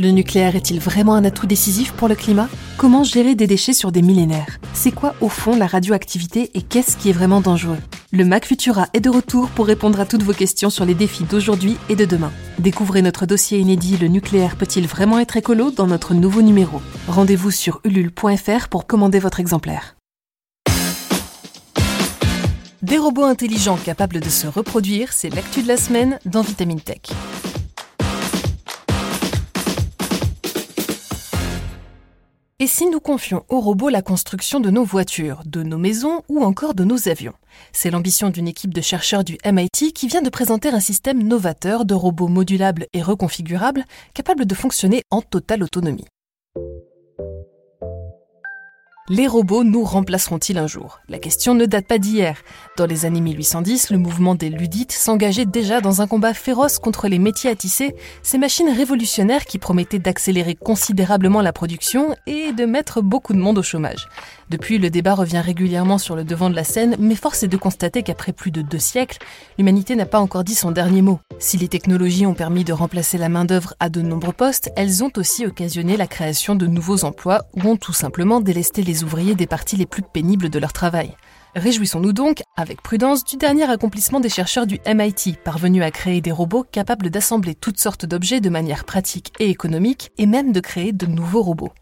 Le nucléaire est-il vraiment un atout décisif pour le climat? Comment gérer des déchets sur des millénaires? C'est quoi au fond la radioactivité et qu'est-ce qui est vraiment dangereux? Le Mac Futura est de retour pour répondre à toutes vos questions sur les défis d'aujourd'hui et de demain. Découvrez notre dossier inédit Le nucléaire peut-il vraiment être écolo dans notre nouveau numéro. Rendez-vous sur ulule.fr pour commander votre exemplaire. Des robots intelligents capables de se reproduire, c'est l'actu de la semaine dans Vitamine Tech. Et si nous confions aux robots la construction de nos voitures, de nos maisons ou encore de nos avions? C'est l'ambition d'une équipe de chercheurs du MIT qui vient de présenter un système novateur de robots modulables et reconfigurables capables de fonctionner en totale autonomie. Les robots nous remplaceront-ils un jour? La question ne date pas d'hier. Dans les années 1810, le mouvement des Ludites s'engageait déjà dans un combat féroce contre les métiers à tisser, ces machines révolutionnaires qui promettaient d'accélérer considérablement la production et de mettre beaucoup de monde au chômage. Depuis, le débat revient régulièrement sur le devant de la scène, mais force est de constater qu'après plus de deux siècles, l'humanité n'a pas encore dit son dernier mot. Si les technologies ont permis de remplacer la main-d'œuvre à de nombreux postes, elles ont aussi occasionné la création de nouveaux emplois ou ont tout simplement délesté les ouvriers des parties les plus pénibles de leur travail. Réjouissons-nous donc, avec prudence, du dernier accomplissement des chercheurs du MIT, parvenus à créer des robots capables d'assembler toutes sortes d'objets de manière pratique et économique, et même de créer de nouveaux robots.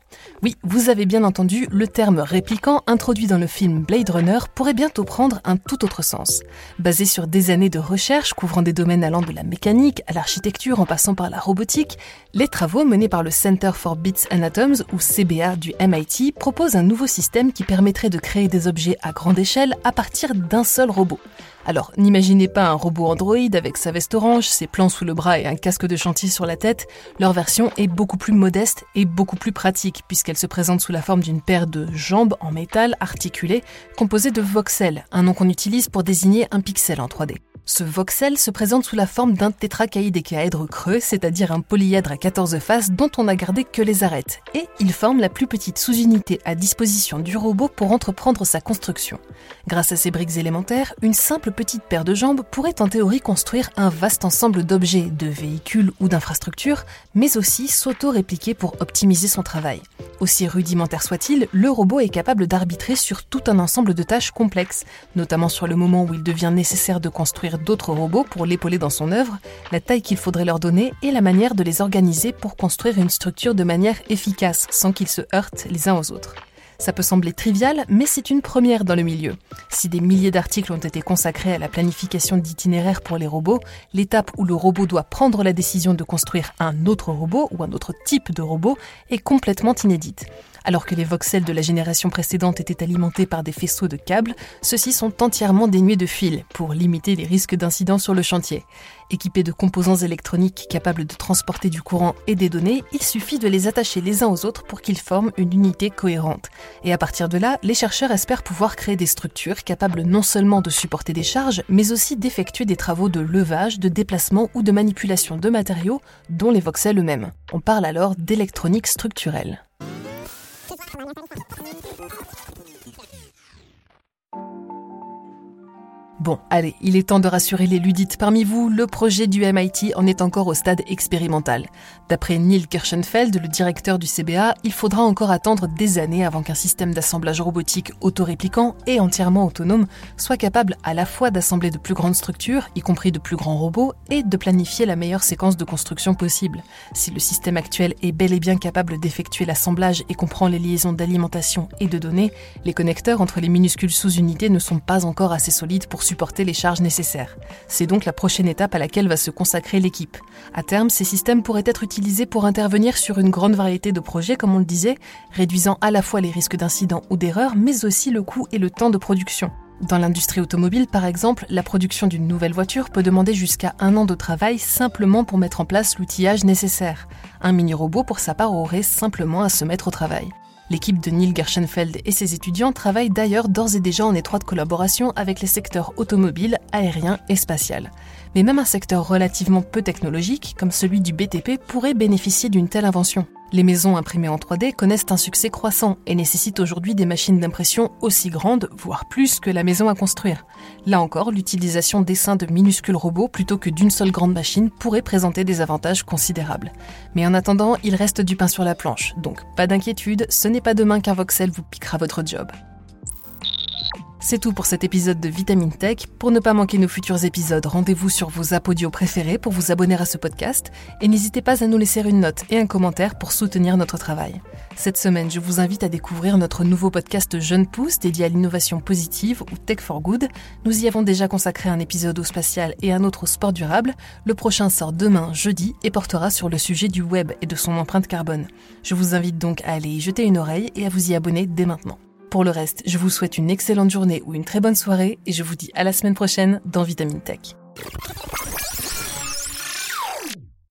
Oui, vous avez bien entendu, le terme répliquant introduit dans le film Blade Runner pourrait bientôt prendre un tout autre sens. Basé sur des années de recherche couvrant des domaines allant de la mécanique à l'architecture en passant par la robotique, les travaux menés par le Center for Bits and Atoms ou CBA du MIT proposent un nouveau système qui permettrait de créer des objets à grande échelle à partir d'un seul robot. Alors, n'imaginez pas un robot Android avec sa veste orange, ses plans sous le bras et un casque de chantier sur la tête. Leur version est beaucoup plus modeste et beaucoup plus pratique, puisqu'elle se présente sous la forme d'une paire de jambes en métal articulées, composées de voxels, un nom qu'on utilise pour désigner un pixel en 3D. Ce voxel se présente sous la forme d'un tétracaïdécaèdre creux, c'est-à-dire un polyèdre à 14 faces dont on n'a gardé que les arêtes, et il forme la plus petite sous-unité à disposition du robot pour entreprendre sa construction. Grâce à ces briques élémentaires, une simple petite paire de jambes pourrait en théorie construire un vaste ensemble d'objets, de véhicules ou d'infrastructures, mais aussi s'auto-répliquer pour optimiser son travail. Aussi rudimentaire soit-il, le robot est capable d'arbitrer sur tout un ensemble de tâches complexes, notamment sur le moment où il devient nécessaire de construire d'autres robots pour l'épauler dans son œuvre, la taille qu'il faudrait leur donner et la manière de les organiser pour construire une structure de manière efficace sans qu'ils se heurtent les uns aux autres. Ça peut sembler trivial, mais c'est une première dans le milieu. Si des milliers d'articles ont été consacrés à la planification d'itinéraires pour les robots, l'étape où le robot doit prendre la décision de construire un autre robot ou un autre type de robot est complètement inédite. Alors que les voxels de la génération précédente étaient alimentés par des faisceaux de câbles, ceux-ci sont entièrement dénués de fils pour limiter les risques d'incidents sur le chantier. Équipés de composants électroniques capables de transporter du courant et des données, il suffit de les attacher les uns aux autres pour qu'ils forment une unité cohérente. Et à partir de là, les chercheurs espèrent pouvoir créer des structures capables non seulement de supporter des charges, mais aussi d'effectuer des travaux de levage, de déplacement ou de manipulation de matériaux, dont les voxels eux-mêmes. On parle alors d'électronique structurelle. Bon, allez, il est temps de rassurer les ludites parmi vous, le projet du MIT en est encore au stade expérimental. D'après Neil Kirschenfeld, le directeur du CBA, il faudra encore attendre des années avant qu'un système d'assemblage robotique autoréplicant et entièrement autonome soit capable à la fois d'assembler de plus grandes structures, y compris de plus grands robots, et de planifier la meilleure séquence de construction possible. Si le système actuel est bel et bien capable d'effectuer l'assemblage et comprend les liaisons d'alimentation et de données, les connecteurs entre les minuscules sous-unités ne sont pas encore assez solides pour les charges nécessaires. C'est donc la prochaine étape à laquelle va se consacrer l'équipe. À terme, ces systèmes pourraient être utilisés pour intervenir sur une grande variété de projets, comme on le disait, réduisant à la fois les risques d'incidents ou d'erreurs, mais aussi le coût et le temps de production. Dans l'industrie automobile, par exemple, la production d'une nouvelle voiture peut demander jusqu'à un an de travail simplement pour mettre en place l'outillage nécessaire. Un mini-robot, pour sa part, aurait simplement à se mettre au travail. L'équipe de Neil Gershenfeld et ses étudiants travaillent d'ailleurs d'ores et déjà en étroite collaboration avec les secteurs automobile, aérien et spatial. Mais même un secteur relativement peu technologique, comme celui du BTP, pourrait bénéficier d'une telle invention. Les maisons imprimées en 3D connaissent un succès croissant et nécessitent aujourd'hui des machines d'impression aussi grandes, voire plus que la maison à construire. Là encore, l'utilisation d'essaims de minuscules robots plutôt que d'une seule grande machine pourrait présenter des avantages considérables. Mais en attendant, il reste du pain sur la planche, donc pas d'inquiétude, ce n'est pas demain qu'un voxel vous piquera votre job. C'est tout pour cet épisode de Vitamine Tech. Pour ne pas manquer nos futurs épisodes, rendez-vous sur vos apodios préférés pour vous abonner à ce podcast et n'hésitez pas à nous laisser une note et un commentaire pour soutenir notre travail. Cette semaine, je vous invite à découvrir notre nouveau podcast Jeune Pousse dédié à l'innovation positive ou Tech for Good. Nous y avons déjà consacré un épisode au spatial et un autre au sport durable. Le prochain sort demain, jeudi, et portera sur le sujet du web et de son empreinte carbone. Je vous invite donc à aller y jeter une oreille et à vous y abonner dès maintenant. Pour le reste, je vous souhaite une excellente journée ou une très bonne soirée et je vous dis à la semaine prochaine dans Vitamine Tech.